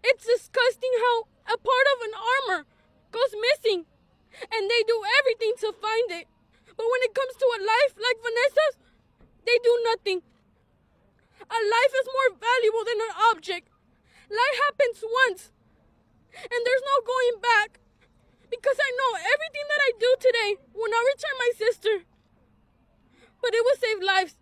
It's disgusting how a part of an armor goes missing and they do everything to find it. But when it comes to a life like Vanessa's, they do nothing. A life is more valuable than an object. Life happens once, and there's no going back. Because I know everything that I do today will not return my sister, but it will save lives.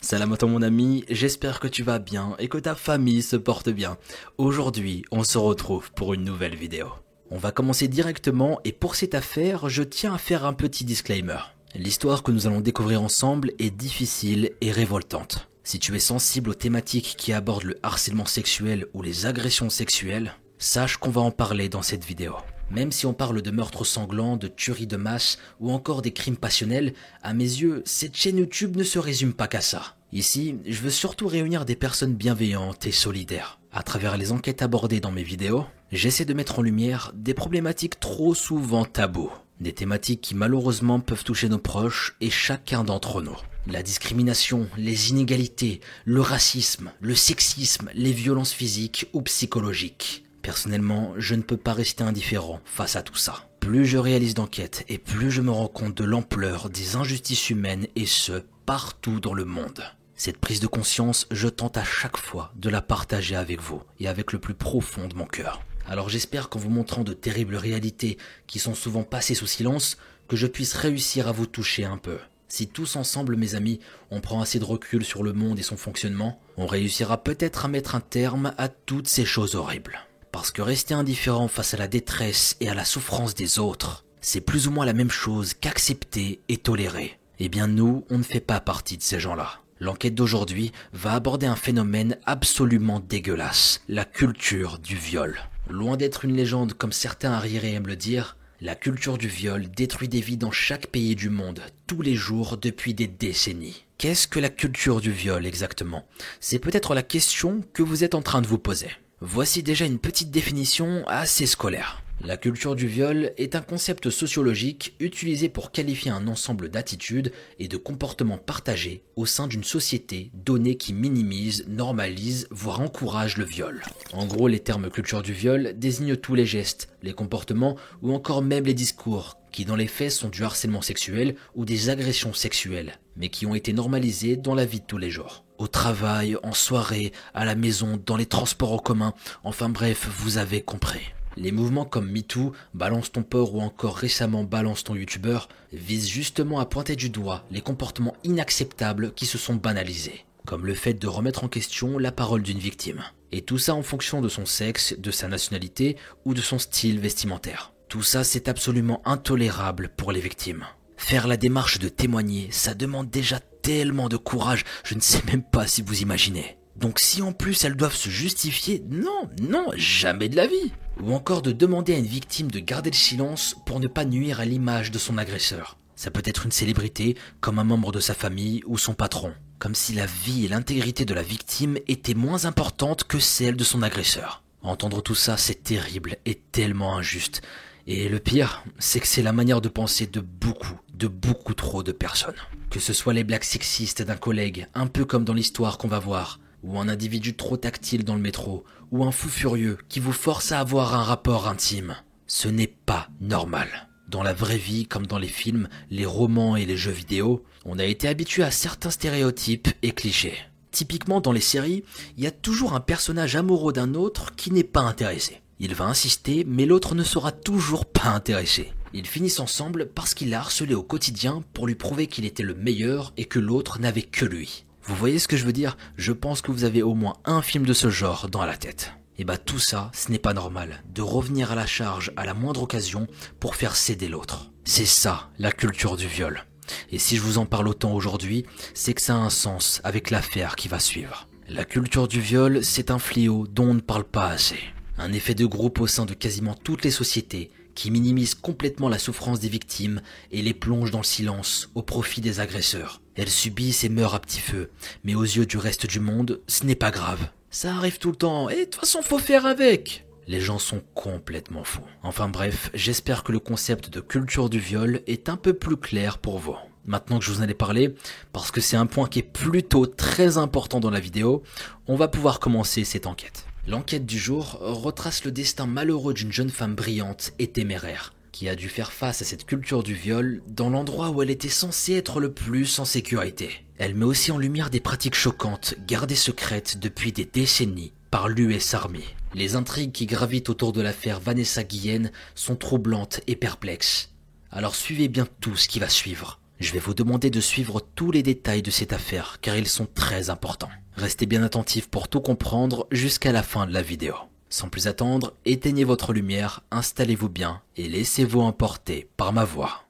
Salam mon ami, j'espère que tu vas bien et que ta famille se porte bien. Aujourd'hui, on se retrouve pour une nouvelle vidéo. On va commencer directement et pour cette affaire, je tiens à faire un petit disclaimer. L'histoire que nous allons découvrir ensemble est difficile et révoltante. Si tu es sensible aux thématiques qui abordent le harcèlement sexuel ou les agressions sexuelles, sache qu'on va en parler dans cette vidéo. Même si on parle de meurtres sanglants, de tueries de masse ou encore des crimes passionnels, à mes yeux, cette chaîne YouTube ne se résume pas qu'à ça. Ici, je veux surtout réunir des personnes bienveillantes et solidaires. À travers les enquêtes abordées dans mes vidéos, j'essaie de mettre en lumière des problématiques trop souvent tabous. Des thématiques qui malheureusement peuvent toucher nos proches et chacun d'entre nous. La discrimination, les inégalités, le racisme, le sexisme, les violences physiques ou psychologiques. Personnellement, je ne peux pas rester indifférent face à tout ça. Plus je réalise d'enquêtes et plus je me rends compte de l'ampleur des injustices humaines et ce, partout dans le monde. Cette prise de conscience, je tente à chaque fois de la partager avec vous et avec le plus profond de mon cœur. Alors j'espère qu'en vous montrant de terribles réalités qui sont souvent passées sous silence, que je puisse réussir à vous toucher un peu. Si tous ensemble, mes amis, on prend assez de recul sur le monde et son fonctionnement, on réussira peut-être à mettre un terme à toutes ces choses horribles. Parce que rester indifférent face à la détresse et à la souffrance des autres, c'est plus ou moins la même chose qu'accepter et tolérer. Eh bien nous, on ne fait pas partie de ces gens-là. L'enquête d'aujourd'hui va aborder un phénomène absolument dégueulasse, la culture du viol. Loin d'être une légende comme certains à me le dire, la culture du viol détruit des vies dans chaque pays du monde, tous les jours depuis des décennies. Qu'est-ce que la culture du viol exactement? C'est peut-être la question que vous êtes en train de vous poser. Voici déjà une petite définition assez scolaire. La culture du viol est un concept sociologique utilisé pour qualifier un ensemble d'attitudes et de comportements partagés au sein d'une société donnée qui minimise, normalise, voire encourage le viol. En gros, les termes culture du viol désignent tous les gestes, les comportements ou encore même les discours qui dans les faits sont du harcèlement sexuel ou des agressions sexuelles, mais qui ont été normalisés dans la vie de tous les jours. Au travail, en soirée, à la maison, dans les transports en commun, enfin bref, vous avez compris. Les mouvements comme MeToo, Balance ton port ou encore récemment Balance ton YouTuber visent justement à pointer du doigt les comportements inacceptables qui se sont banalisés, comme le fait de remettre en question la parole d'une victime. Et tout ça en fonction de son sexe, de sa nationalité ou de son style vestimentaire. Tout ça c'est absolument intolérable pour les victimes. Faire la démarche de témoigner, ça demande déjà tellement de courage, je ne sais même pas si vous imaginez. Donc si en plus elles doivent se justifier, non, non, jamais de la vie. Ou encore de demander à une victime de garder le silence pour ne pas nuire à l'image de son agresseur. Ça peut être une célébrité, comme un membre de sa famille ou son patron. Comme si la vie et l'intégrité de la victime étaient moins importantes que celles de son agresseur. Entendre tout ça, c'est terrible et tellement injuste. Et le pire, c'est que c'est la manière de penser de beaucoup, de beaucoup trop de personnes. Que ce soit les blagues sexistes d'un collègue, un peu comme dans l'histoire qu'on va voir, ou un individu trop tactile dans le métro, ou un fou furieux qui vous force à avoir un rapport intime. Ce n'est pas normal. Dans la vraie vie, comme dans les films, les romans et les jeux vidéo, on a été habitué à certains stéréotypes et clichés. Typiquement dans les séries, il y a toujours un personnage amoureux d'un autre qui n'est pas intéressé. Il va insister, mais l'autre ne sera toujours pas intéressé. Ils finissent ensemble parce qu'il l'a harcelé au quotidien pour lui prouver qu'il était le meilleur et que l'autre n'avait que lui. Vous voyez ce que je veux dire? Je pense que vous avez au moins un film de ce genre dans la tête. Et bah tout ça, ce n'est pas normal, de revenir à la charge à la moindre occasion pour faire céder l'autre. C'est ça, la culture du viol. Et si je vous en parle autant aujourd'hui, c'est que ça a un sens avec l'affaire qui va suivre. La culture du viol, c'est un fléau dont on ne parle pas assez. Un effet de groupe au sein de quasiment toutes les sociétés qui minimise complètement la souffrance des victimes et les plonge dans le silence au profit des agresseurs. Elles subissent et meurent à petit feu, mais aux yeux du reste du monde, ce n'est pas grave. Ça arrive tout le temps, et de toute façon faut faire avec. Les gens sont complètement fous. Enfin bref, j'espère que le concept de culture du viol est un peu plus clair pour vous. Maintenant que je vous en ai parlé, parce que c'est un point qui est plutôt très important dans la vidéo, on va pouvoir commencer cette enquête. L'enquête du jour retrace le destin malheureux d'une jeune femme brillante et téméraire, qui a dû faire face à cette culture du viol dans l'endroit où elle était censée être le plus en sécurité. Elle met aussi en lumière des pratiques choquantes gardées secrètes depuis des décennies par l'US Army. Les intrigues qui gravitent autour de l'affaire Vanessa Guillen sont troublantes et perplexes. Alors suivez bien tout ce qui va suivre. Je vais vous demander de suivre tous les détails de cette affaire car ils sont très importants. Restez bien attentifs pour tout comprendre jusqu'à la fin de la vidéo. Sans plus attendre, éteignez votre lumière, installez-vous bien et laissez-vous emporter par ma voix.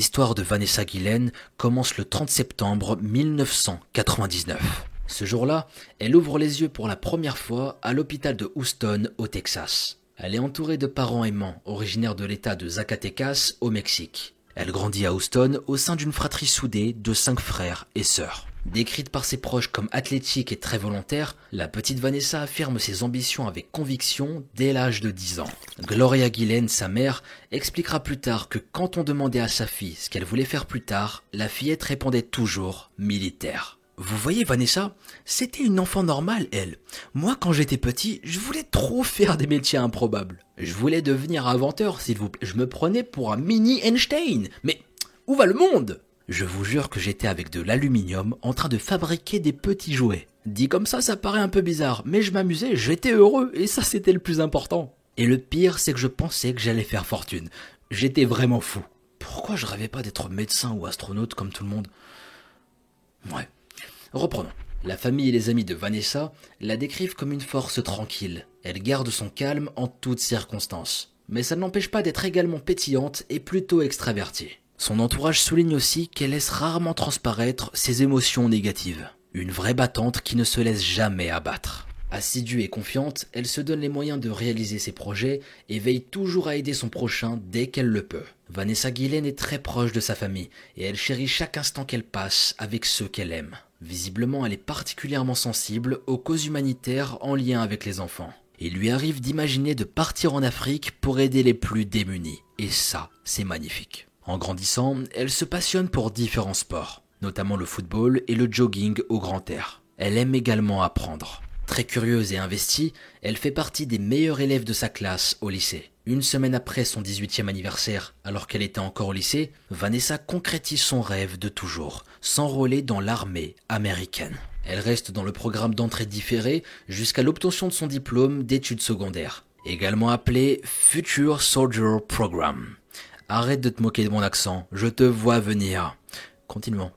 L'histoire de Vanessa Guillen commence le 30 septembre 1999. Ce jour-là, elle ouvre les yeux pour la première fois à l'hôpital de Houston, au Texas. Elle est entourée de parents aimants, originaires de l'État de Zacatecas, au Mexique. Elle grandit à Houston au sein d'une fratrie soudée de cinq frères et sœurs. Décrite par ses proches comme athlétique et très volontaire, la petite Vanessa affirme ses ambitions avec conviction dès l'âge de 10 ans. Gloria Guillen, sa mère, expliquera plus tard que quand on demandait à sa fille ce qu'elle voulait faire plus tard, la fillette répondait toujours militaire. Vous voyez Vanessa, c'était une enfant normale, elle. Moi, quand j'étais petit, je voulais trop faire des métiers improbables. Je voulais devenir inventeur, s'il vous plaît. Je me prenais pour un mini Einstein. Mais où va le monde? Je vous jure que j'étais avec de l'aluminium en train de fabriquer des petits jouets. Dit comme ça, ça paraît un peu bizarre, mais je m'amusais, j'étais heureux, et ça c'était le plus important. Et le pire, c'est que je pensais que j'allais faire fortune. J'étais vraiment fou. Pourquoi je rêvais pas d'être médecin ou astronaute comme tout le monde? Ouais. Reprenons. La famille et les amis de Vanessa la décrivent comme une force tranquille. Elle garde son calme en toutes circonstances. Mais ça ne l'empêche pas d'être également pétillante et plutôt extravertie. Son entourage souligne aussi qu'elle laisse rarement transparaître ses émotions négatives. Une vraie battante qui ne se laisse jamais abattre. Assidue et confiante, elle se donne les moyens de réaliser ses projets et veille toujours à aider son prochain dès qu'elle le peut. Vanessa Guillen est très proche de sa famille et elle chérit chaque instant qu'elle passe avec ceux qu'elle aime. Visiblement, elle est particulièrement sensible aux causes humanitaires en lien avec les enfants. Il lui arrive d'imaginer de partir en Afrique pour aider les plus démunis. Et ça, c'est magnifique. En grandissant, elle se passionne pour différents sports, notamment le football et le jogging au grand air. Elle aime également apprendre. Très curieuse et investie, elle fait partie des meilleurs élèves de sa classe au lycée. Une semaine après son 18e anniversaire, alors qu'elle était encore au lycée, Vanessa concrétise son rêve de toujours, s'enrôler dans l'armée américaine. Elle reste dans le programme d'entrée différée jusqu'à l'obtention de son diplôme d'études secondaires, également appelé Future Soldier Program. Arrête de te moquer de mon accent, je te vois venir. Continuons.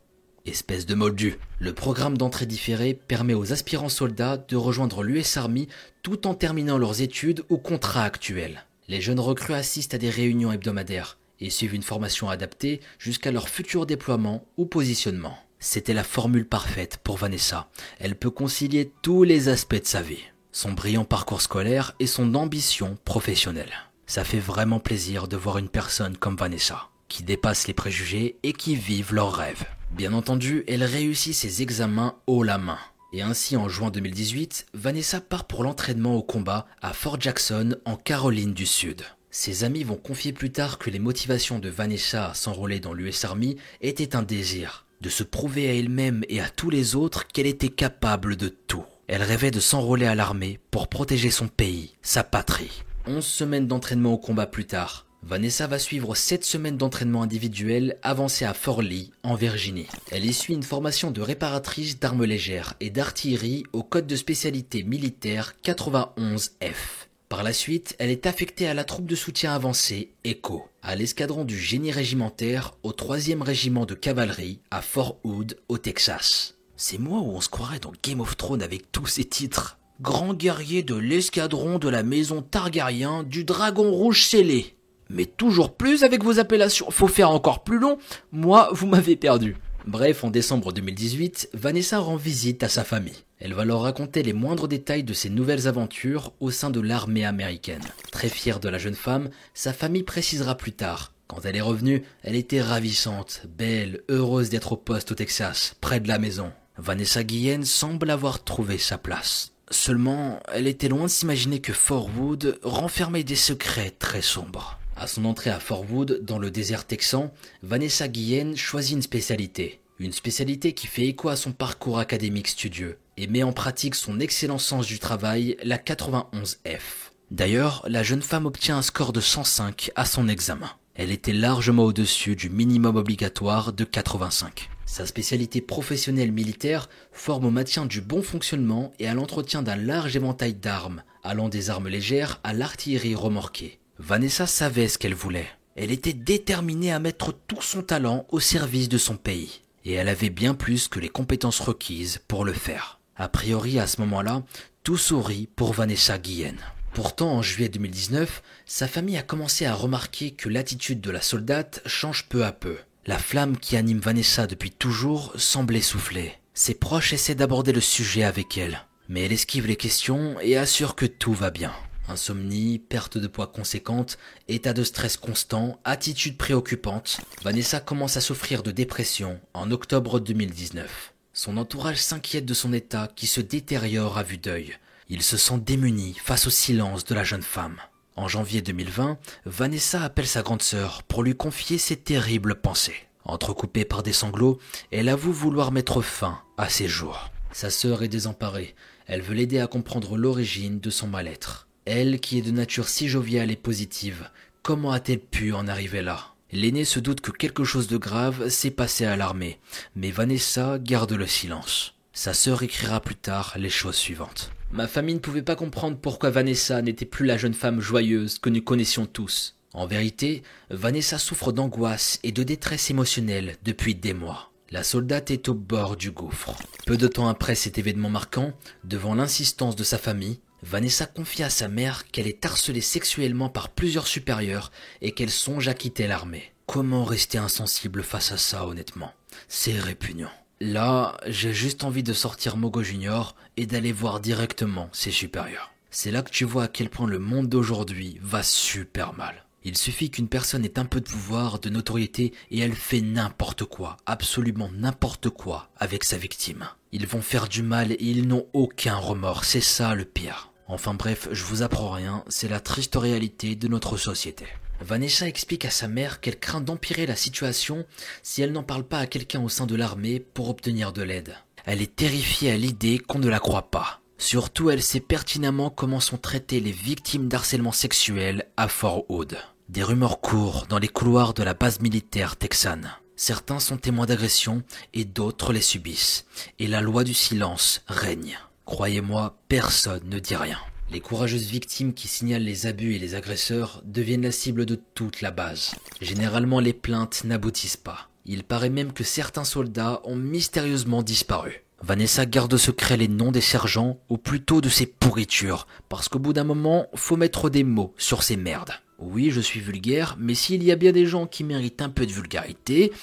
Espèce de moldu. Le programme d'entrée différée permet aux aspirants soldats de rejoindre l'US Army tout en terminant leurs études ou contrats actuels. Les jeunes recrues assistent à des réunions hebdomadaires et suivent une formation adaptée jusqu'à leur futur déploiement ou positionnement. C'était la formule parfaite pour Vanessa. Elle peut concilier tous les aspects de sa vie. Son brillant parcours scolaire et son ambition professionnelle. Ça fait vraiment plaisir de voir une personne comme Vanessa, qui dépasse les préjugés et qui vive leurs rêves. Bien entendu, elle réussit ses examens haut la main. Et ainsi, en juin 2018, Vanessa part pour l'entraînement au combat à Fort Jackson, en Caroline du Sud. Ses amis vont confier plus tard que les motivations de Vanessa à s'enrôler dans l'US Army étaient un désir, de se prouver à elle-même et à tous les autres qu'elle était capable de tout. Elle rêvait de s'enrôler à l'armée pour protéger son pays, sa patrie. Onze semaines d'entraînement au combat plus tard, Vanessa va suivre 7 semaines d'entraînement individuel avancé à Fort Lee, en Virginie. Elle y suit une formation de réparatrice d'armes légères et d'artillerie au code de spécialité militaire 91F. Par la suite, elle est affectée à la troupe de soutien avancé, ECHO, à l'escadron du génie régimentaire au 3e régiment de cavalerie à Fort Hood, au Texas. C'est moi où on se croirait dans Game of Thrones avec tous ces titres. Grand guerrier de l'escadron de la maison Targaryen du dragon rouge scellé mais toujours plus avec vos appellations. Faut faire encore plus long. Moi, vous m'avez perdu. Bref, en décembre 2018, Vanessa rend visite à sa famille. Elle va leur raconter les moindres détails de ses nouvelles aventures au sein de l'armée américaine. Très fière de la jeune femme, sa famille précisera plus tard. Quand elle est revenue, elle était ravissante, belle, heureuse d'être au poste au Texas, près de la maison. Vanessa Guillen semble avoir trouvé sa place. Seulement, elle était loin de s'imaginer que Fort Wood renfermait des secrets très sombres. À son entrée à Fort Wood, dans le désert texan, Vanessa Guillen choisit une spécialité. Une spécialité qui fait écho à son parcours académique studieux et met en pratique son excellent sens du travail, la 91F. D'ailleurs, la jeune femme obtient un score de 105 à son examen. Elle était largement au-dessus du minimum obligatoire de 85. Sa spécialité professionnelle militaire forme au maintien du bon fonctionnement et à l'entretien d'un large éventail d'armes, allant des armes légères à l'artillerie remorquée. Vanessa savait ce qu'elle voulait. Elle était déterminée à mettre tout son talent au service de son pays. Et elle avait bien plus que les compétences requises pour le faire. A priori, à ce moment-là, tout sourit pour Vanessa Guillen. Pourtant, en juillet 2019, sa famille a commencé à remarquer que l'attitude de la soldate change peu à peu. La flamme qui anime Vanessa depuis toujours semble essouffler. Ses proches essaient d'aborder le sujet avec elle, mais elle esquive les questions et assure que tout va bien. Insomnie, perte de poids conséquente, état de stress constant, attitude préoccupante, Vanessa commence à souffrir de dépression en octobre 2019. Son entourage s'inquiète de son état qui se détériore à vue d'œil. Il se sent démuni face au silence de la jeune femme. En janvier 2020, Vanessa appelle sa grande sœur pour lui confier ses terribles pensées. Entrecoupée par des sanglots, elle avoue vouloir mettre fin à ses jours. Sa sœur est désemparée. Elle veut l'aider à comprendre l'origine de son mal-être. Elle, qui est de nature si joviale et positive, comment a-t-elle pu en arriver là? L'aîné se doute que quelque chose de grave s'est passé à l'armée, mais Vanessa garde le silence. Sa sœur écrira plus tard les choses suivantes. Ma famille ne pouvait pas comprendre pourquoi Vanessa n'était plus la jeune femme joyeuse que nous connaissions tous. En vérité, Vanessa souffre d'angoisse et de détresse émotionnelle depuis des mois. La soldate est au bord du gouffre. Peu de temps après cet événement marquant, devant l'insistance de sa famille, Vanessa confie à sa mère qu'elle est harcelée sexuellement par plusieurs supérieurs et qu'elle songe à quitter l'armée. Comment rester insensible face à ça honnêtement? C'est répugnant. Là, j'ai juste envie de sortir Mogo Junior et d'aller voir directement ses supérieurs. C'est là que tu vois à quel point le monde d'aujourd'hui va super mal. Il suffit qu'une personne ait un peu de pouvoir, de notoriété, et elle fait n'importe quoi, absolument n'importe quoi, avec sa victime. Ils vont faire du mal et ils n'ont aucun remords, c'est ça le pire. Enfin bref, je vous apprends rien, c'est la triste réalité de notre société. Vanessa explique à sa mère qu'elle craint d'empirer la situation si elle n'en parle pas à quelqu'un au sein de l'armée pour obtenir de l'aide. Elle est terrifiée à l'idée qu'on ne la croit pas. Surtout, elle sait pertinemment comment sont traitées les victimes d'harcèlement sexuel à Fort Hood. Des rumeurs courent dans les couloirs de la base militaire texane. Certains sont témoins d'agressions et d'autres les subissent. Et la loi du silence règne. Croyez-moi, personne ne dit rien. Les courageuses victimes qui signalent les abus et les agresseurs deviennent la cible de toute la base. Généralement, les plaintes n'aboutissent pas. Il paraît même que certains soldats ont mystérieusement disparu. Vanessa garde secret les noms des sergents, ou plutôt de ces pourritures, parce qu'au bout d'un moment, faut mettre des mots sur ces merdes. Oui, je suis vulgaire, mais s'il y a bien des gens qui méritent un peu de vulgarité,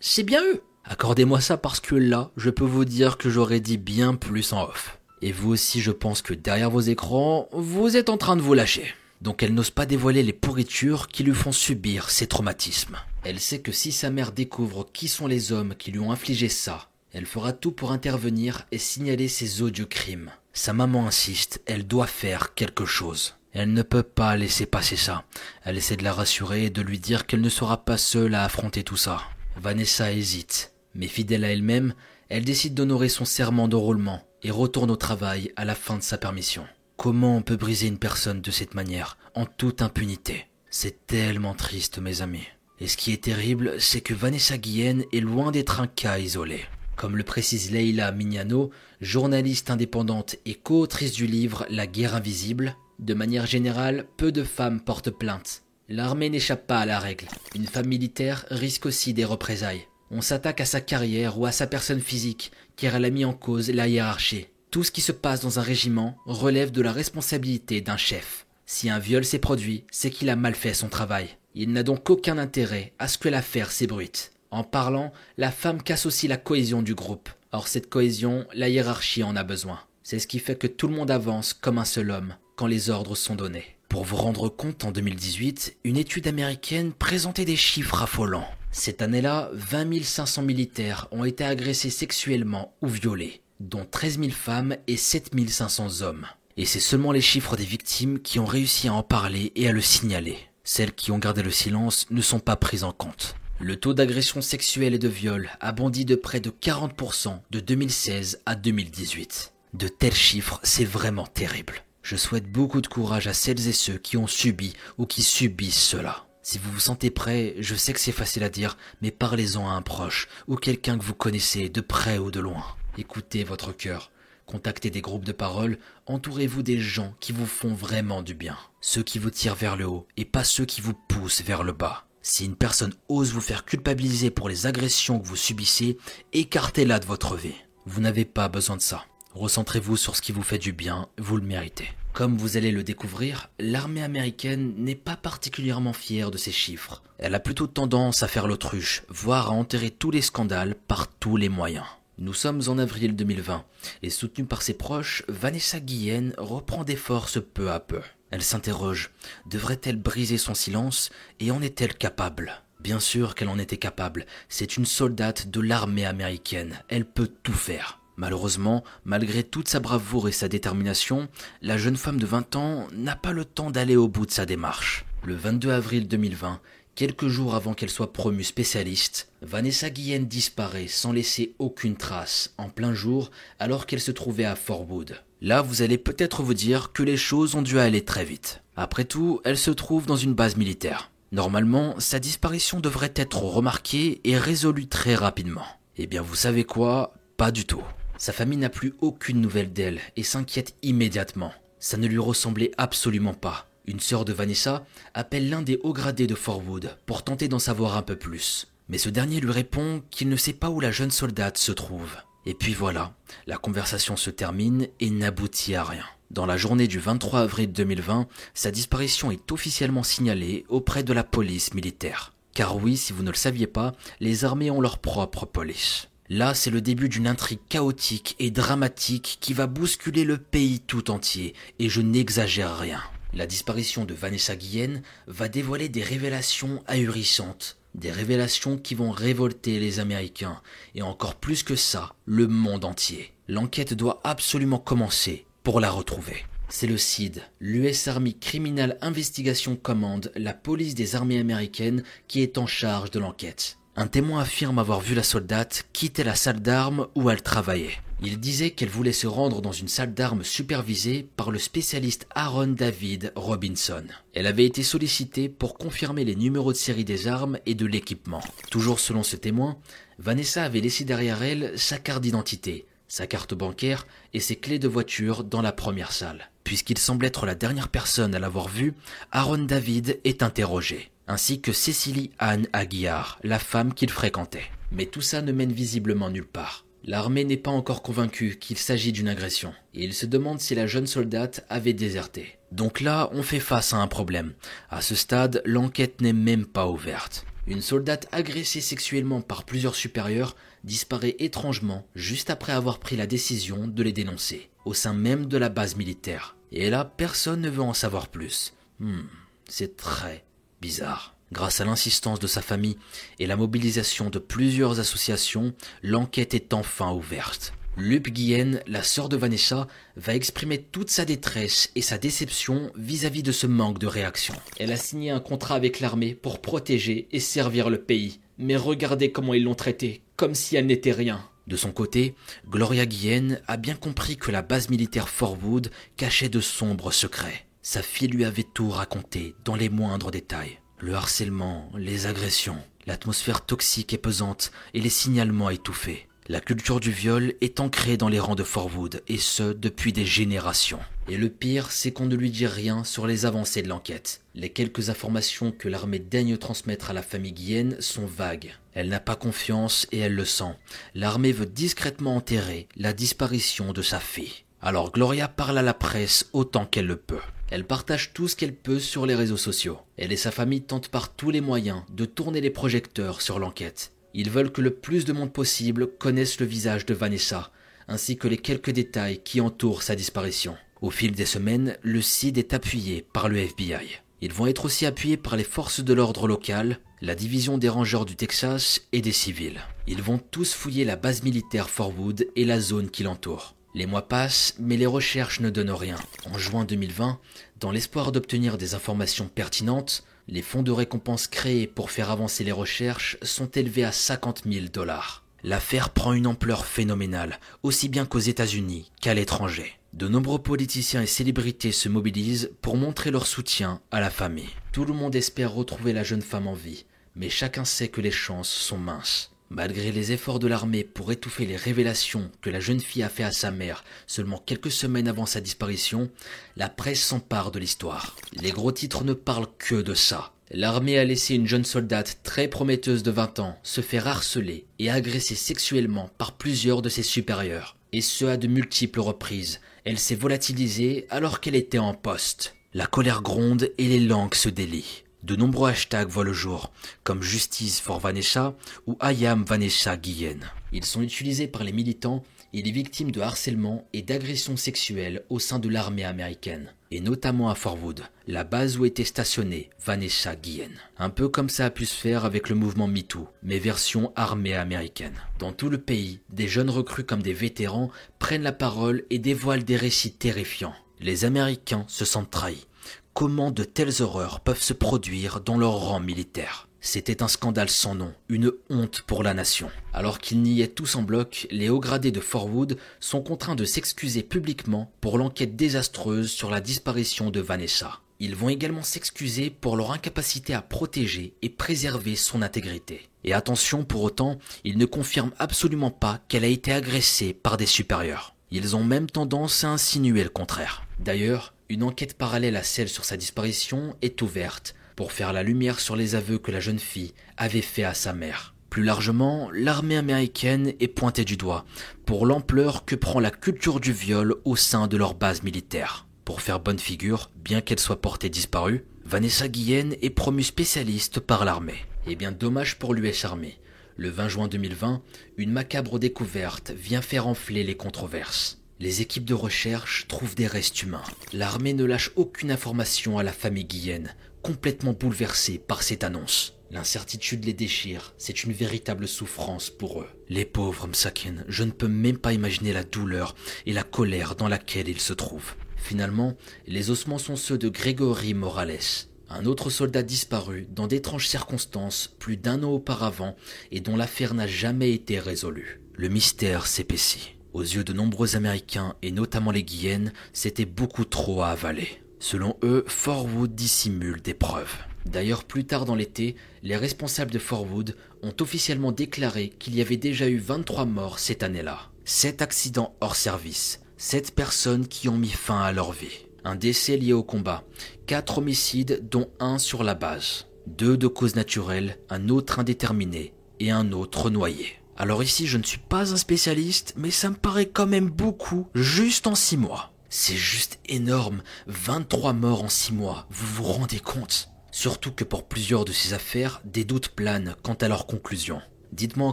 c'est bien eux. Accordez-moi ça parce que là, je peux vous dire que j'aurais dit bien plus en off. Et vous aussi, je pense que derrière vos écrans, vous êtes en train de vous lâcher. Donc elle n'ose pas dévoiler les pourritures qui lui font subir ces traumatismes. Elle sait que si sa mère découvre qui sont les hommes qui lui ont infligé ça, elle fera tout pour intervenir et signaler ces odieux crimes. Sa maman insiste, elle doit faire quelque chose. Elle ne peut pas laisser passer ça. Elle essaie de la rassurer et de lui dire qu'elle ne sera pas seule à affronter tout ça. Vanessa hésite, mais fidèle à elle-même, elle décide d'honorer son serment d'enrôlement et retourne au travail à la fin de sa permission. Comment on peut briser une personne de cette manière, en toute impunité? C'est tellement triste, mes amis. Et ce qui est terrible, c'est que Vanessa Guillen est loin d'être un cas isolé. Comme le précise Leila Mignano, journaliste indépendante et co-autrice du livre La guerre invisible, de manière générale, peu de femmes portent plainte. L'armée n'échappe pas à la règle. Une femme militaire risque aussi des représailles. On s'attaque à sa carrière ou à sa personne physique, car elle a mis en cause la hiérarchie. Tout ce qui se passe dans un régiment relève de la responsabilité d'un chef. Si un viol s'est produit, c'est qu'il a mal fait son travail. Il n'a donc aucun intérêt à ce que l'affaire s'ébruite. En parlant, la femme casse aussi la cohésion du groupe. Or cette cohésion, la hiérarchie en a besoin. C'est ce qui fait que tout le monde avance comme un seul homme quand les ordres sont donnés. Pour vous rendre compte, en 2018, une étude américaine présentait des chiffres affolants. Cette année-là, 20 500 militaires ont été agressés sexuellement ou violés. dont 13 000 femmes et 7 500 hommes. Et c'est seulement les chiffres des victimes qui ont réussi à en parler et à le signaler. Celles qui ont gardé le silence ne sont pas prises en compte. Le taux d'agression sexuelle et de viol a bondi de près de 40% de 2016 à 2018. De tels chiffres, c'est vraiment terrible. Je souhaite beaucoup de courage à celles et ceux qui ont subi ou qui subissent cela. Si vous vous sentez prêt, je sais que c'est facile à dire, mais parlez-en à un proche ou quelqu'un que vous connaissez de près ou de loin. Écoutez votre cœur. Contactez des groupes de parole, entourez-vous des gens qui vous font vraiment du bien, ceux qui vous tirent vers le haut et pas ceux qui vous poussent vers le bas. Si une personne ose vous faire culpabiliser pour les agressions que vous subissez, écartez-la de votre vie. Vous n'avez pas besoin de ça. Recentrez-vous sur ce qui vous fait du bien, vous le méritez. Comme vous allez le découvrir, l'armée américaine n'est pas particulièrement fière de ces chiffres. Elle a plutôt tendance à faire l'autruche, voire à enterrer tous les scandales par tous les moyens. Nous sommes en avril 2020 et soutenue par ses proches, Vanessa Guillen reprend des forces peu à peu. Elle s'interroge, devrait-elle briser son silence et en est-elle capable? Bien sûr qu'elle en était capable, c'est une soldate de l'armée américaine, elle peut tout faire. Malheureusement, malgré toute sa bravoure et sa détermination, la jeune femme de 20 ans n'a pas le temps d'aller au bout de sa démarche. Le 22 avril 2020, quelques jours avant qu'elle soit promue spécialiste, Vanessa Guillen disparaît sans laisser aucune trace en plein jour alors qu'elle se trouvait à Fort Wood. Là, vous allez peut-être vous dire que les choses ont dû aller très vite. Après tout, elle se trouve dans une base militaire. Normalement, sa disparition devrait être remarquée et résolue très rapidement. Eh bien, vous savez quoi? Pas du tout. Sa famille n'a plus aucune nouvelle d'elle et s'inquiète immédiatement. Ça ne lui ressemblait absolument pas. Une sœur de Vanessa appelle l'un des hauts gradés de Forwood pour tenter d'en savoir un peu plus. Mais ce dernier lui répond qu'il ne sait pas où la jeune soldate se trouve. Et puis voilà, la conversation se termine et n'aboutit à rien. Dans la journée du 23 avril 2020, sa disparition est officiellement signalée auprès de la police militaire. Car oui, si vous ne le saviez pas, les armées ont leur propre police. Là, c'est le début d'une intrigue chaotique et dramatique qui va bousculer le pays tout entier, et je n'exagère rien. La disparition de Vanessa Guillen va dévoiler des révélations ahurissantes, des révélations qui vont révolter les Américains, et encore plus que ça, le monde entier. L'enquête doit absolument commencer pour la retrouver. C'est le CID, l'US Army Criminal Investigation Command, la police des armées américaines, qui est en charge de l'enquête. Un témoin affirme avoir vu la soldate quitter la salle d'armes où elle travaillait. Il disait qu'elle voulait se rendre dans une salle d'armes supervisée par le spécialiste Aaron David Robinson. Elle avait été sollicitée pour confirmer les numéros de série des armes et de l'équipement. Toujours selon ce témoin, Vanessa avait laissé derrière elle sa carte d'identité, sa carte bancaire et ses clés de voiture dans la première salle. Puisqu'il semble être la dernière personne à l'avoir vue, Aaron David est interrogé ainsi que Cécilie Anne Aguillard, la femme qu'il fréquentait. Mais tout ça ne mène visiblement nulle part. L'armée n'est pas encore convaincue qu'il s'agit d'une agression, et il se demande si la jeune soldate avait déserté. Donc là, on fait face à un problème. À ce stade, l'enquête n'est même pas ouverte. Une soldate agressée sexuellement par plusieurs supérieurs disparaît étrangement juste après avoir pris la décision de les dénoncer, au sein même de la base militaire. Et là, personne ne veut en savoir plus. Hmm, c'est très, bizarre. Grâce à l'insistance de sa famille et la mobilisation de plusieurs associations, l'enquête est enfin ouverte. Lup Guillen, la sœur de Vanessa, va exprimer toute sa détresse et sa déception vis-à-vis de ce manque de réaction. Elle a signé un contrat avec l'armée pour protéger et servir le pays. Mais regardez comment ils l'ont traitée, comme si elle n'était rien. De son côté, Gloria Guillen a bien compris que la base militaire Forwood cachait de sombres secrets. Sa fille lui avait tout raconté, dans les moindres détails. Le harcèlement, les agressions, l'atmosphère toxique et pesante et les signalements étouffés. La culture du viol est ancrée dans les rangs de Forwood, et ce, depuis des générations. Et le pire, c'est qu'on ne lui dit rien sur les avancées de l'enquête. Les quelques informations que l'armée daigne transmettre à la famille Guienne sont vagues. Elle n'a pas confiance et elle le sent. L'armée veut discrètement enterrer la disparition de sa fille. Alors Gloria parle à la presse autant qu'elle le peut. Elle partage tout ce qu'elle peut sur les réseaux sociaux. Elle et sa famille tentent par tous les moyens de tourner les projecteurs sur l'enquête. Ils veulent que le plus de monde possible connaisse le visage de Vanessa, ainsi que les quelques détails qui entourent sa disparition. Au fil des semaines, le CID est appuyé par le FBI. Ils vont être aussi appuyés par les forces de l'ordre local, la division des rangers du Texas et des civils. Ils vont tous fouiller la base militaire Forwood et la zone qui l'entoure. Les mois passent, mais les recherches ne donnent rien. En juin 2020, dans l'espoir d'obtenir des informations pertinentes, les fonds de récompense créés pour faire avancer les recherches sont élevés à 50 000 dollars. L'affaire prend une ampleur phénoménale, aussi bien qu'aux États-Unis qu'à l'étranger. De nombreux politiciens et célébrités se mobilisent pour montrer leur soutien à la famille. Tout le monde espère retrouver la jeune femme en vie, mais chacun sait que les chances sont minces. Malgré les efforts de l'armée pour étouffer les révélations que la jeune fille a fait à sa mère seulement quelques semaines avant sa disparition, la presse s'empare de l'histoire. Les gros titres ne parlent que de ça. L'armée a laissé une jeune soldate très prometteuse de 20 ans se faire harceler et agresser sexuellement par plusieurs de ses supérieurs. Et ce à de multiples reprises. Elle s'est volatilisée alors qu'elle était en poste. La colère gronde et les langues se délient. De nombreux hashtags voient le jour, comme Justice for Vanessa ou I am Vanessa Guillen. Ils sont utilisés par les militants et les victimes de harcèlement et d'agressions sexuelles au sein de l'armée américaine, et notamment à Forwood, la base où était stationnée Vanessa Guillen. Un peu comme ça a pu se faire avec le mouvement MeToo, mais version armée américaine. Dans tout le pays, des jeunes recrues comme des vétérans prennent la parole et dévoilent des récits terrifiants. Les Américains se sentent trahis comment de telles horreurs peuvent se produire dans leur rang militaire? C'était un scandale sans nom, une honte pour la nation. Alors qu'ils niaient tous en bloc, les hauts gradés de Forwood sont contraints de s'excuser publiquement pour l'enquête désastreuse sur la disparition de Vanessa. Ils vont également s'excuser pour leur incapacité à protéger et préserver son intégrité. Et attention, pour autant, ils ne confirment absolument pas qu'elle a été agressée par des supérieurs. Ils ont même tendance à insinuer le contraire. D'ailleurs, une enquête parallèle à celle sur sa disparition est ouverte pour faire la lumière sur les aveux que la jeune fille avait fait à sa mère. Plus largement, l'armée américaine est pointée du doigt pour l'ampleur que prend la culture du viol au sein de leur base militaire. Pour faire bonne figure, bien qu'elle soit portée disparue, Vanessa Guillen est promue spécialiste par l'armée. Et bien dommage pour l'US Army. Le 20 juin 2020, une macabre découverte vient faire enfler les controverses. Les équipes de recherche trouvent des restes humains. L'armée ne lâche aucune information à la famille Guillen, complètement bouleversée par cette annonce. L'incertitude les déchire, c'est une véritable souffrance pour eux. Les pauvres Msakin, je ne peux même pas imaginer la douleur et la colère dans laquelle ils se trouvent. Finalement, les ossements sont ceux de Grégory Morales, un autre soldat disparu dans d'étranges circonstances plus d'un an auparavant et dont l'affaire n'a jamais été résolue. Le mystère s'épaissit. Aux yeux de nombreux Américains, et notamment les Guyennes, c'était beaucoup trop à avaler. Selon eux, Forwood dissimule des preuves. D'ailleurs, plus tard dans l'été, les responsables de Forwood ont officiellement déclaré qu'il y avait déjà eu 23 morts cette année-là. 7 accidents hors service, 7 personnes qui ont mis fin à leur vie. Un décès lié au combat, 4 homicides dont un sur la base, 2 de cause naturelle, un autre indéterminé et un autre noyé. Alors ici, je ne suis pas un spécialiste, mais ça me paraît quand même beaucoup, juste en 6 mois. C'est juste énorme, 23 morts en 6 mois, vous vous rendez compte? Surtout que pour plusieurs de ces affaires, des doutes planent quant à leur conclusion. Dites-moi en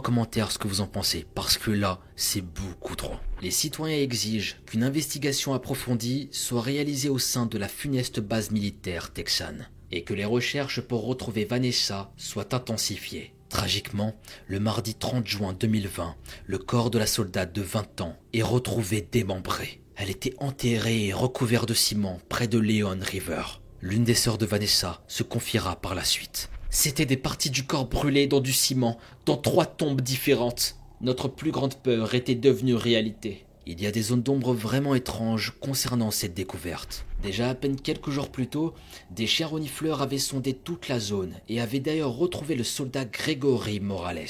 commentaire ce que vous en pensez, parce que là, c'est beaucoup trop. Les citoyens exigent qu'une investigation approfondie soit réalisée au sein de la funeste base militaire texane, et que les recherches pour retrouver Vanessa soient intensifiées. Tragiquement, le mardi 30 juin 2020, le corps de la soldate de 20 ans est retrouvé démembré. Elle était enterrée et recouverte de ciment près de Leon River. L'une des sœurs de Vanessa se confiera par la suite. C'était des parties du corps brûlées dans du ciment, dans trois tombes différentes. Notre plus grande peur était devenue réalité. Il y a des zones d'ombre vraiment étranges concernant cette découverte. Déjà à peine quelques jours plus tôt, des chiens renifleurs avaient sondé toute la zone et avaient d'ailleurs retrouvé le soldat Grégory Morales.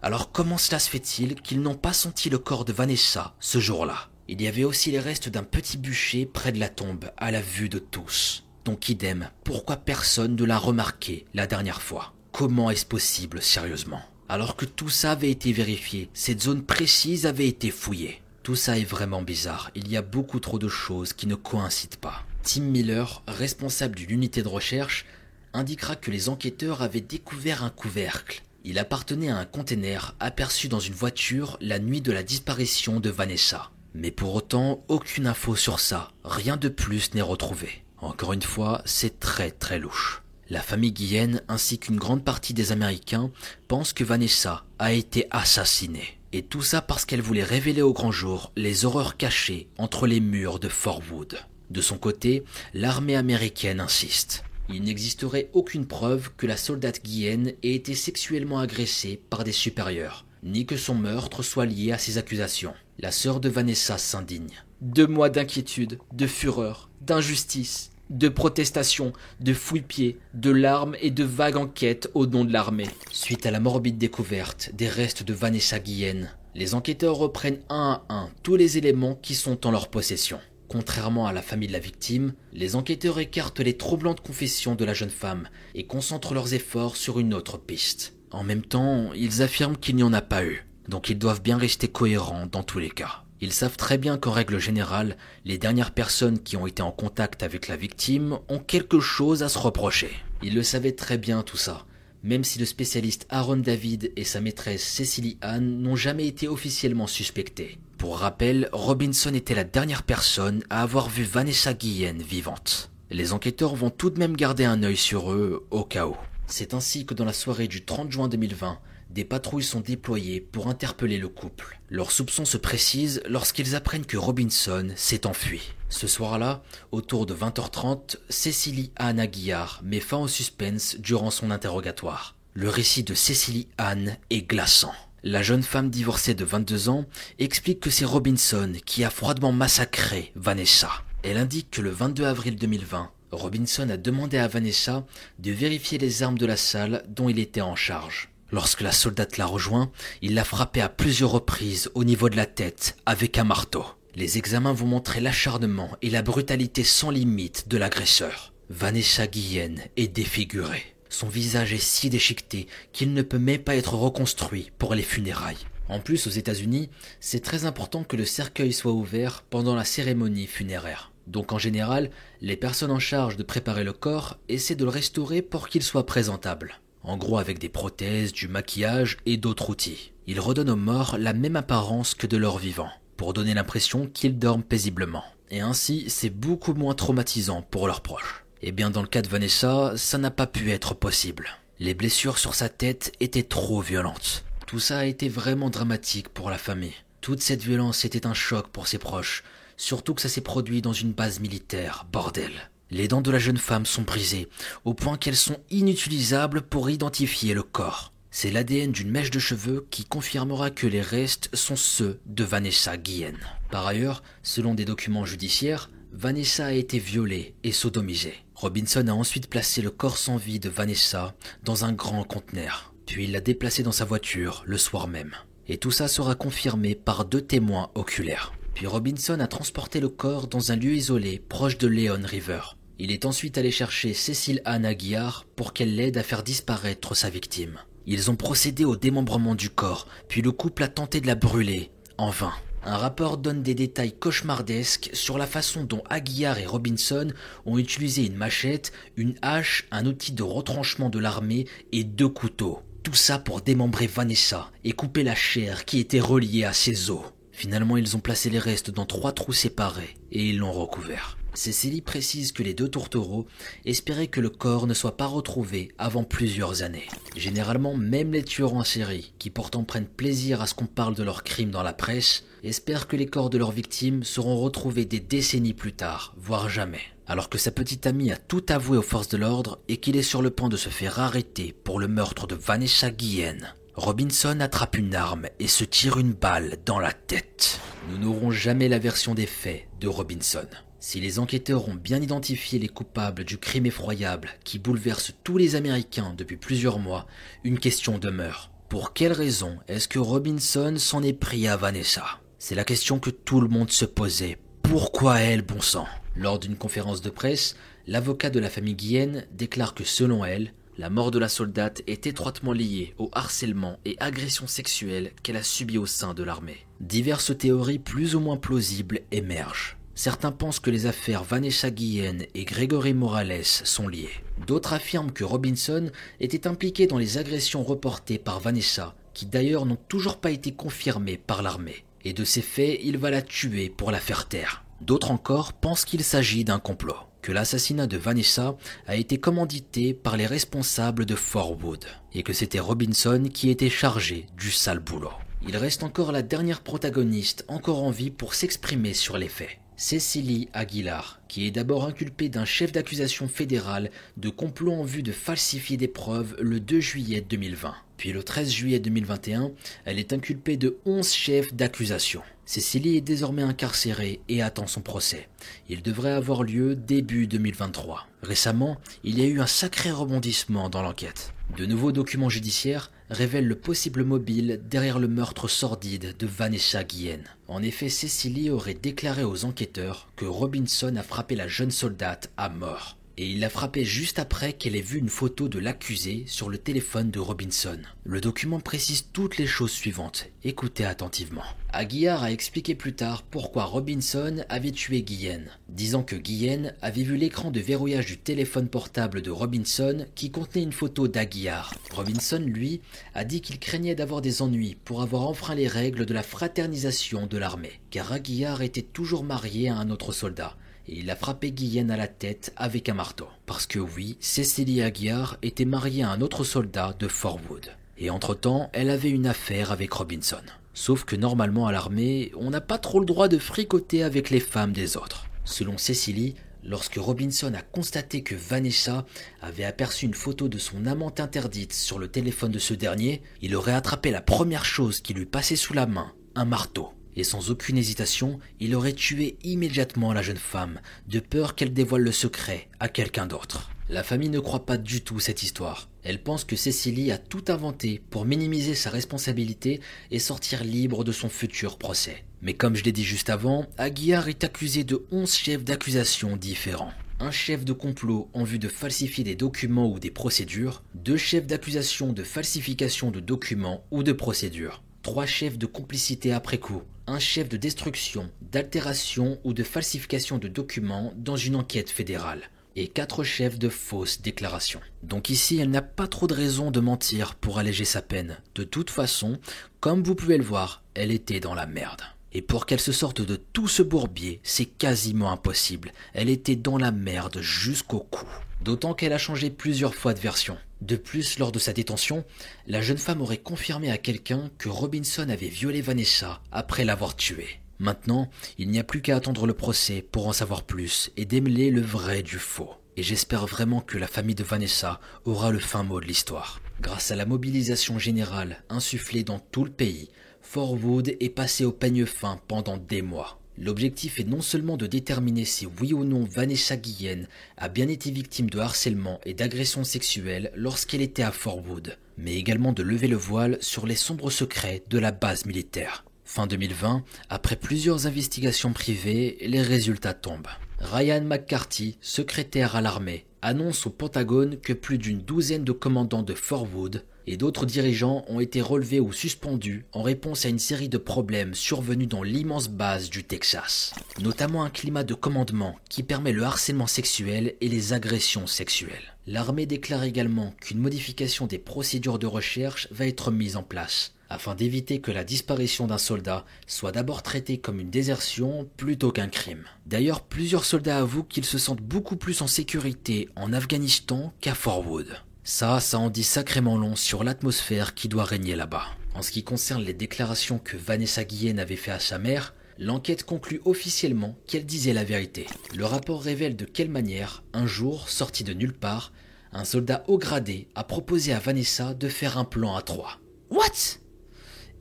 Alors comment cela se fait-il qu'ils n'ont pas senti le corps de Vanessa ce jour-là? Il y avait aussi les restes d'un petit bûcher près de la tombe, à la vue de tous. Donc idem, pourquoi personne ne l'a remarqué la dernière fois? Comment est-ce possible sérieusement? Alors que tout ça avait été vérifié, cette zone précise avait été fouillée. Tout ça est vraiment bizarre, il y a beaucoup trop de choses qui ne coïncident pas. Tim Miller, responsable d'une unité de recherche, indiquera que les enquêteurs avaient découvert un couvercle. Il appartenait à un conteneur aperçu dans une voiture la nuit de la disparition de Vanessa. Mais pour autant, aucune info sur ça, rien de plus n'est retrouvé. Encore une fois, c'est très très louche. La famille Guillen ainsi qu'une grande partie des Américains pensent que Vanessa a été assassinée. Et tout ça parce qu'elle voulait révéler au grand jour les horreurs cachées entre les murs de Fort Wood. De son côté, l'armée américaine insiste. Il n'existerait aucune preuve que la soldate Guillen ait été sexuellement agressée par des supérieurs, ni que son meurtre soit lié à ces accusations. La sœur de Vanessa s'indigne. Deux mois d'inquiétude, de fureur, d'injustice, de protestation, de fouille-pieds, de larmes et de vagues enquêtes au nom de l'armée. Suite à la morbide découverte des restes de Vanessa Guillen, les enquêteurs reprennent un à un tous les éléments qui sont en leur possession. Contrairement à la famille de la victime, les enquêteurs écartent les troublantes confessions de la jeune femme et concentrent leurs efforts sur une autre piste. En même temps, ils affirment qu'il n'y en a pas eu, donc ils doivent bien rester cohérents dans tous les cas. Ils savent très bien qu'en règle générale, les dernières personnes qui ont été en contact avec la victime ont quelque chose à se reprocher. Ils le savaient très bien tout ça, même si le spécialiste Aaron David et sa maîtresse Cecily Ann n'ont jamais été officiellement suspectés. Pour rappel, Robinson était la dernière personne à avoir vu Vanessa Guillen vivante. Les enquêteurs vont tout de même garder un œil sur eux au cas où. C'est ainsi que dans la soirée du 30 juin 2020, des patrouilles sont déployées pour interpeller le couple. Leurs soupçons se précisent lorsqu'ils apprennent que Robinson s'est enfui. Ce soir-là, autour de 20h30, Cécilie Anne Aguillard met fin au suspense durant son interrogatoire. Le récit de Cécilie Anne est glaçant. La jeune femme divorcée de 22 ans explique que c'est Robinson qui a froidement massacré Vanessa. Elle indique que le 22 avril 2020, Robinson a demandé à Vanessa de vérifier les armes de la salle dont il était en charge. Lorsque la soldate l'a rejoint, il l'a frappé à plusieurs reprises au niveau de la tête avec un marteau. Les examens vont montrer l'acharnement et la brutalité sans limite de l'agresseur. Vanessa Guillen est défigurée. Son visage est si déchiqueté qu'il ne peut même pas être reconstruit pour les funérailles. En plus, aux États-Unis, c'est très important que le cercueil soit ouvert pendant la cérémonie funéraire. Donc en général, les personnes en charge de préparer le corps essaient de le restaurer pour qu'il soit présentable. En gros avec des prothèses, du maquillage et d'autres outils. Ils redonnent aux morts la même apparence que de leurs vivants, pour donner l'impression qu'ils dorment paisiblement. Et ainsi, c'est beaucoup moins traumatisant pour leurs proches. Eh bien, dans le cas de Vanessa, ça n'a pas pu être possible. Les blessures sur sa tête étaient trop violentes. Tout ça a été vraiment dramatique pour la famille. Toute cette violence était un choc pour ses proches, surtout que ça s'est produit dans une base militaire, bordel. Les dents de la jeune femme sont brisées, au point qu'elles sont inutilisables pour identifier le corps. C'est l'ADN d'une mèche de cheveux qui confirmera que les restes sont ceux de Vanessa Guillen. Par ailleurs, selon des documents judiciaires, Vanessa a été violée et sodomisée. Robinson a ensuite placé le corps sans vie de Vanessa dans un grand conteneur, puis il l'a déplacé dans sa voiture le soir même. Et tout ça sera confirmé par deux témoins oculaires. Puis Robinson a transporté le corps dans un lieu isolé proche de Leon River. Il est ensuite allé chercher Cécile Anne Aguillard pour qu'elle l'aide à faire disparaître sa victime. Ils ont procédé au démembrement du corps, puis le couple a tenté de la brûler, en vain. Un rapport donne des détails cauchemardesques sur la façon dont Aguillard et Robinson ont utilisé une machette, une hache, un outil de retranchement de l'armée et deux couteaux. Tout ça pour démembrer Vanessa et couper la chair qui était reliée à ses os. Finalement, ils ont placé les restes dans trois trous séparés et ils l'ont recouvert. Cécilie précise que les deux tourtereaux espéraient que le corps ne soit pas retrouvé avant plusieurs années. Généralement, même les tueurs en série, qui pourtant prennent plaisir à ce qu'on parle de leurs crimes dans la presse, espèrent que les corps de leurs victimes seront retrouvés des décennies plus tard, voire jamais. Alors que sa petite amie a tout avoué aux forces de l'ordre et qu'il est sur le point de se faire arrêter pour le meurtre de Vanessa Guillen. Robinson attrape une arme et se tire une balle dans la tête. Nous n'aurons jamais la version des faits de Robinson. Si les enquêteurs ont bien identifié les coupables du crime effroyable qui bouleverse tous les Américains depuis plusieurs mois, une question demeure. Pour quelle raison est-ce que Robinson s'en est pris à Vanessa? C'est la question que tout le monde se posait. Pourquoi elle, bon sang? Lors d'une conférence de presse, l'avocat de la famille Guillen déclare que selon elle, la mort de la soldate est étroitement liée au harcèlement et agressions sexuelles qu'elle a subies au sein de l'armée. Diverses théories plus ou moins plausibles émergent. Certains pensent que les affaires Vanessa Guillen et Gregory Morales sont liées. D'autres affirment que Robinson était impliqué dans les agressions reportées par Vanessa, qui d'ailleurs n'ont toujours pas été confirmées par l'armée. Et de ces faits, il va la tuer pour la faire taire. D'autres encore pensent qu'il s'agit d'un complot. que l'assassinat de Vanessa a été commandité par les responsables de Fort Wood et que c'était Robinson qui était chargé du sale boulot. Il reste encore la dernière protagoniste encore en vie pour s'exprimer sur les faits. Cécilie Aguilar, qui est d'abord inculpée d'un chef d'accusation fédéral de complot en vue de falsifier des preuves le 2 juillet 2020. Puis le 13 juillet 2021, elle est inculpée de 11 chefs d'accusation. Cécilie est désormais incarcérée et attend son procès. Il devrait avoir lieu début 2023. Récemment, il y a eu un sacré rebondissement dans l'enquête. De nouveaux documents judiciaires révèlent le possible mobile derrière le meurtre sordide de Vanessa Guillen. En effet, Cécilie aurait déclaré aux enquêteurs que Robinson a frappé la jeune soldate à mort et il l'a frappé juste après qu'elle ait vu une photo de l'accusé sur le téléphone de Robinson. Le document précise toutes les choses suivantes. Écoutez attentivement. Aguillard a expliqué plus tard pourquoi Robinson avait tué Guillen, disant que Guillen avait vu l'écran de verrouillage du téléphone portable de Robinson qui contenait une photo d'Aguillard. Robinson, lui, a dit qu'il craignait d'avoir des ennuis pour avoir enfreint les règles de la fraternisation de l'armée, car Aguillard était toujours marié à un autre soldat il a frappé Guillen à la tête avec un marteau. Parce que oui, Cécilie Aguiar était mariée à un autre soldat de Fort Wood. Et entre-temps, elle avait une affaire avec Robinson. Sauf que normalement à l'armée, on n'a pas trop le droit de fricoter avec les femmes des autres. Selon Cécilie, lorsque Robinson a constaté que Vanessa avait aperçu une photo de son amante interdite sur le téléphone de ce dernier, il aurait attrapé la première chose qui lui passait sous la main, un marteau et sans aucune hésitation, il aurait tué immédiatement la jeune femme, de peur qu'elle dévoile le secret à quelqu'un d'autre. La famille ne croit pas du tout cette histoire. Elle pense que Cécilie a tout inventé pour minimiser sa responsabilité et sortir libre de son futur procès. Mais comme je l'ai dit juste avant, Aguiar est accusé de 11 chefs d'accusation différents un chef de complot en vue de falsifier des documents ou des procédures, deux chefs d'accusation de falsification de documents ou de procédures, trois chefs de complicité après coup, un chef de destruction, d'altération ou de falsification de documents dans une enquête fédérale, et quatre chefs de fausses déclarations. Donc ici, elle n'a pas trop de raison de mentir pour alléger sa peine. De toute façon, comme vous pouvez le voir, elle était dans la merde. Et pour qu'elle se sorte de tout ce bourbier, c'est quasiment impossible. Elle était dans la merde jusqu'au cou. D'autant qu'elle a changé plusieurs fois de version. De plus, lors de sa détention, la jeune femme aurait confirmé à quelqu'un que Robinson avait violé Vanessa après l'avoir tuée. Maintenant, il n'y a plus qu'à attendre le procès pour en savoir plus et démêler le vrai du faux. Et j'espère vraiment que la famille de Vanessa aura le fin mot de l'histoire. Grâce à la mobilisation générale insufflée dans tout le pays, Fort Wood est passé au peigne fin pendant des mois. L'objectif est non seulement de déterminer si oui ou non Vanessa Guillen a bien été victime de harcèlement et d'agression sexuelle lorsqu'elle était à Fort Wood, mais également de lever le voile sur les sombres secrets de la base militaire. Fin 2020, après plusieurs investigations privées, les résultats tombent. Ryan McCarthy, secrétaire à l'armée, annonce au Pentagone que plus d'une douzaine de commandants de Fort Wood et d'autres dirigeants ont été relevés ou suspendus en réponse à une série de problèmes survenus dans l'immense base du Texas, notamment un climat de commandement qui permet le harcèlement sexuel et les agressions sexuelles. L'armée déclare également qu'une modification des procédures de recherche va être mise en place afin d'éviter que la disparition d'un soldat soit d'abord traitée comme une désertion plutôt qu'un crime. D'ailleurs, plusieurs soldats avouent qu'ils se sentent beaucoup plus en sécurité en Afghanistan qu'à Fort Wood. Ça, ça en dit sacrément long sur l'atmosphère qui doit régner là-bas. En ce qui concerne les déclarations que Vanessa Guillen avait fait à sa mère, l'enquête conclut officiellement qu'elle disait la vérité. Le rapport révèle de quelle manière, un jour, sorti de nulle part, un soldat haut gradé a proposé à Vanessa de faire un plan à trois. What?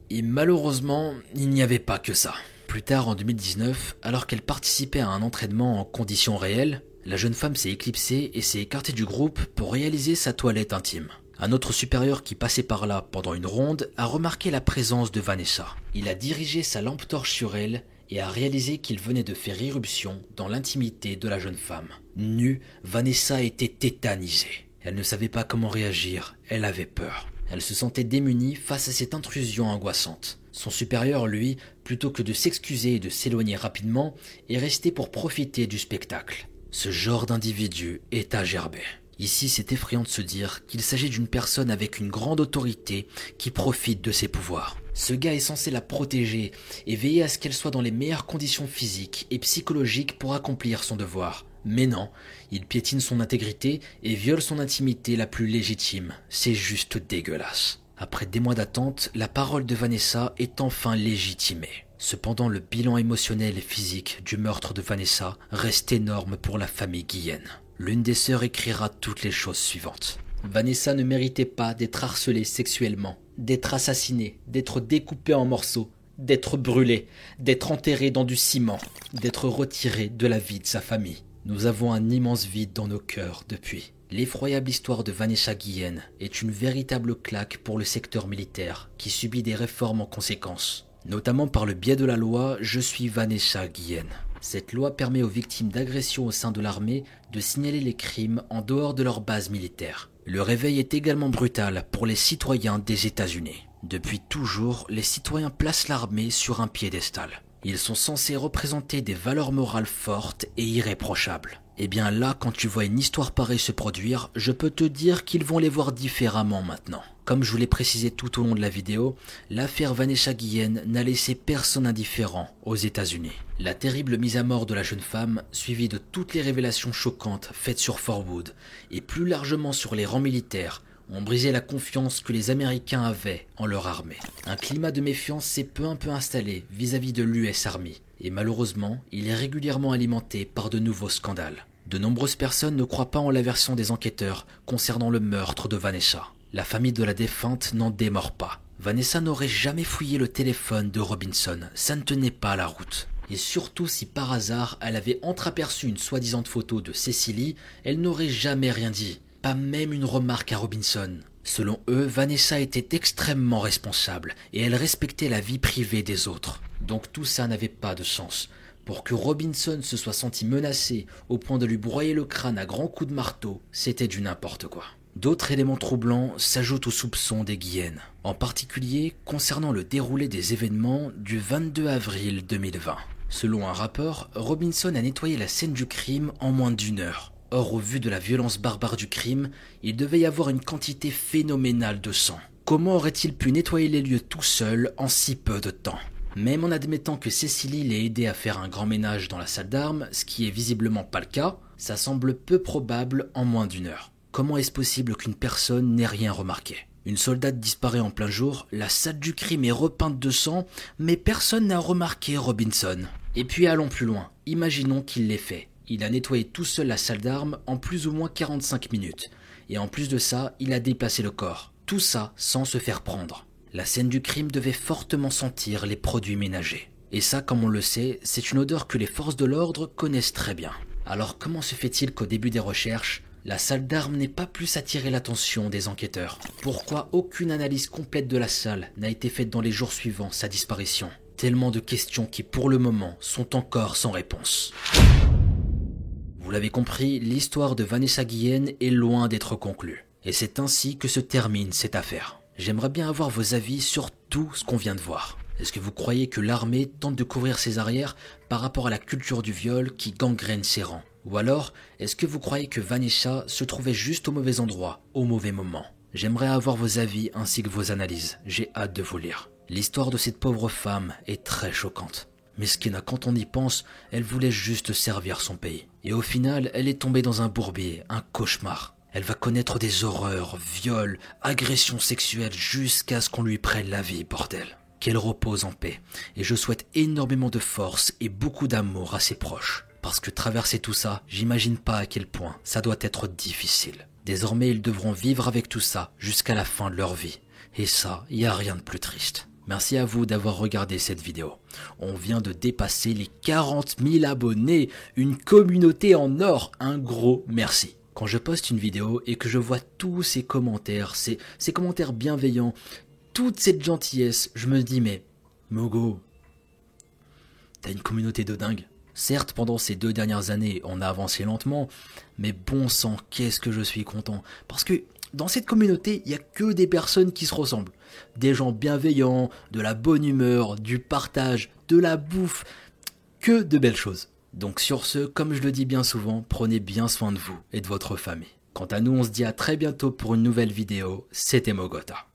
Et malheureusement, il n'y avait pas que ça. Plus tard en 2019, alors qu'elle participait à un entraînement en conditions réelles, la jeune femme s'est éclipsée et s'est écartée du groupe pour réaliser sa toilette intime. Un autre supérieur qui passait par là pendant une ronde a remarqué la présence de Vanessa. Il a dirigé sa lampe torche sur elle et a réalisé qu'il venait de faire irruption dans l'intimité de la jeune femme. Nue, Vanessa était tétanisée. Elle ne savait pas comment réagir, elle avait peur. Elle se sentait démunie face à cette intrusion angoissante. Son supérieur, lui, plutôt que de s'excuser et de s'éloigner rapidement, est resté pour profiter du spectacle. Ce genre d'individu est à gerber. Ici, c'est effrayant de se dire qu'il s'agit d'une personne avec une grande autorité qui profite de ses pouvoirs. Ce gars est censé la protéger et veiller à ce qu'elle soit dans les meilleures conditions physiques et psychologiques pour accomplir son devoir. Mais non, il piétine son intégrité et viole son intimité la plus légitime. C'est juste dégueulasse. Après des mois d'attente, la parole de Vanessa est enfin légitimée. Cependant, le bilan émotionnel et physique du meurtre de Vanessa reste énorme pour la famille Guillen. L'une des sœurs écrira toutes les choses suivantes. Vanessa ne méritait pas d'être harcelée sexuellement, d'être assassinée, d'être découpée en morceaux, d'être brûlée, d'être enterrée dans du ciment, d'être retirée de la vie de sa famille. Nous avons un immense vide dans nos cœurs depuis. L'effroyable histoire de Vanessa Guillen est une véritable claque pour le secteur militaire qui subit des réformes en conséquence notamment par le biais de la loi Je suis Vanessa Guillen. Cette loi permet aux victimes d'agressions au sein de l'armée de signaler les crimes en dehors de leur base militaire. Le réveil est également brutal pour les citoyens des États-Unis. Depuis toujours, les citoyens placent l'armée sur un piédestal. Ils sont censés représenter des valeurs morales fortes et irréprochables. Eh bien là, quand tu vois une histoire pareille se produire, je peux te dire qu'ils vont les voir différemment maintenant. Comme je vous l'ai précisé tout au long de la vidéo, l'affaire Vanessa Guillen n'a laissé personne indifférent aux États-Unis. La terrible mise à mort de la jeune femme, suivie de toutes les révélations choquantes faites sur Forwood, et plus largement sur les rangs militaires, ont brisé la confiance que les Américains avaient en leur armée. Un climat de méfiance s'est peu à peu installé vis-à-vis de l'US Army, et malheureusement, il est régulièrement alimenté par de nouveaux scandales. De nombreuses personnes ne croient pas en la version des enquêteurs concernant le meurtre de Vanessa. La famille de la défunte n'en démord pas. Vanessa n'aurait jamais fouillé le téléphone de Robinson, ça ne tenait pas la route. Et surtout si par hasard elle avait entreaperçu une soi-disant photo de Cécilie, elle n'aurait jamais rien dit, pas même une remarque à Robinson. Selon eux, Vanessa était extrêmement responsable et elle respectait la vie privée des autres. Donc tout ça n'avait pas de sens. Pour que Robinson se soit senti menacé au point de lui broyer le crâne à grands coups de marteau, c'était du n'importe quoi. D'autres éléments troublants s'ajoutent aux soupçons des Guyennes, en particulier concernant le déroulé des événements du 22 avril 2020. Selon un rapport, Robinson a nettoyé la scène du crime en moins d'une heure. Or, au vu de la violence barbare du crime, il devait y avoir une quantité phénoménale de sang. Comment aurait-il pu nettoyer les lieux tout seul en si peu de temps? Même en admettant que Cécilie l'ait aidé à faire un grand ménage dans la salle d'armes, ce qui est visiblement pas le cas, ça semble peu probable en moins d'une heure. Comment est-ce possible qu'une personne n'ait rien remarqué? Une soldate disparaît en plein jour, la salle du crime est repeinte de sang, mais personne n'a remarqué Robinson. Et puis allons plus loin, imaginons qu'il l'ait fait. Il a nettoyé tout seul la salle d'armes en plus ou moins 45 minutes. Et en plus de ça, il a déplacé le corps. Tout ça sans se faire prendre. La scène du crime devait fortement sentir les produits ménagers. Et ça, comme on le sait, c'est une odeur que les forces de l'ordre connaissent très bien. Alors comment se fait-il qu'au début des recherches, la salle d'armes n'ait pas plus attiré l'attention des enquêteurs? Pourquoi aucune analyse complète de la salle n'a été faite dans les jours suivants sa disparition? Tellement de questions qui pour le moment sont encore sans réponse. Vous l'avez compris, l'histoire de Vanessa Guillen est loin d'être conclue. Et c'est ainsi que se termine cette affaire. J'aimerais bien avoir vos avis sur tout ce qu'on vient de voir. Est-ce que vous croyez que l'armée tente de couvrir ses arrières par rapport à la culture du viol qui gangrène ses rangs? Ou alors, est-ce que vous croyez que Vanessa se trouvait juste au mauvais endroit, au mauvais moment? J'aimerais avoir vos avis ainsi que vos analyses. J'ai hâte de vous lire. L'histoire de cette pauvre femme est très choquante. Mesquina, quand on y pense, elle voulait juste servir son pays. Et au final, elle est tombée dans un bourbier, un cauchemar. Elle va connaître des horreurs, viols, agressions sexuelles jusqu'à ce qu'on lui prenne la vie, bordel. Qu'elle repose en paix. Et je souhaite énormément de force et beaucoup d'amour à ses proches. Parce que traverser tout ça, j'imagine pas à quel point ça doit être difficile. Désormais, ils devront vivre avec tout ça jusqu'à la fin de leur vie. Et ça, y a rien de plus triste. Merci à vous d'avoir regardé cette vidéo. On vient de dépasser les 40 000 abonnés, une communauté en or, un gros merci quand je poste une vidéo et que je vois tous ces commentaires, ces, commentaires bienveillants, toute cette gentillesse, je me dis mais Mogo, t'as une communauté de dingue. Certes, pendant ces deux dernières années, on a avancé lentement, mais bon sang, qu'est-ce que je suis content. Parce que dans cette communauté, il n'y a que des personnes qui se ressemblent. Des gens bienveillants, de la bonne humeur, du partage, de la bouffe, que de belles choses. Donc sur ce, comme je le dis bien souvent, prenez bien soin de vous et de votre famille. Quant à nous, on se dit à très bientôt pour une nouvelle vidéo. C'était Mogota.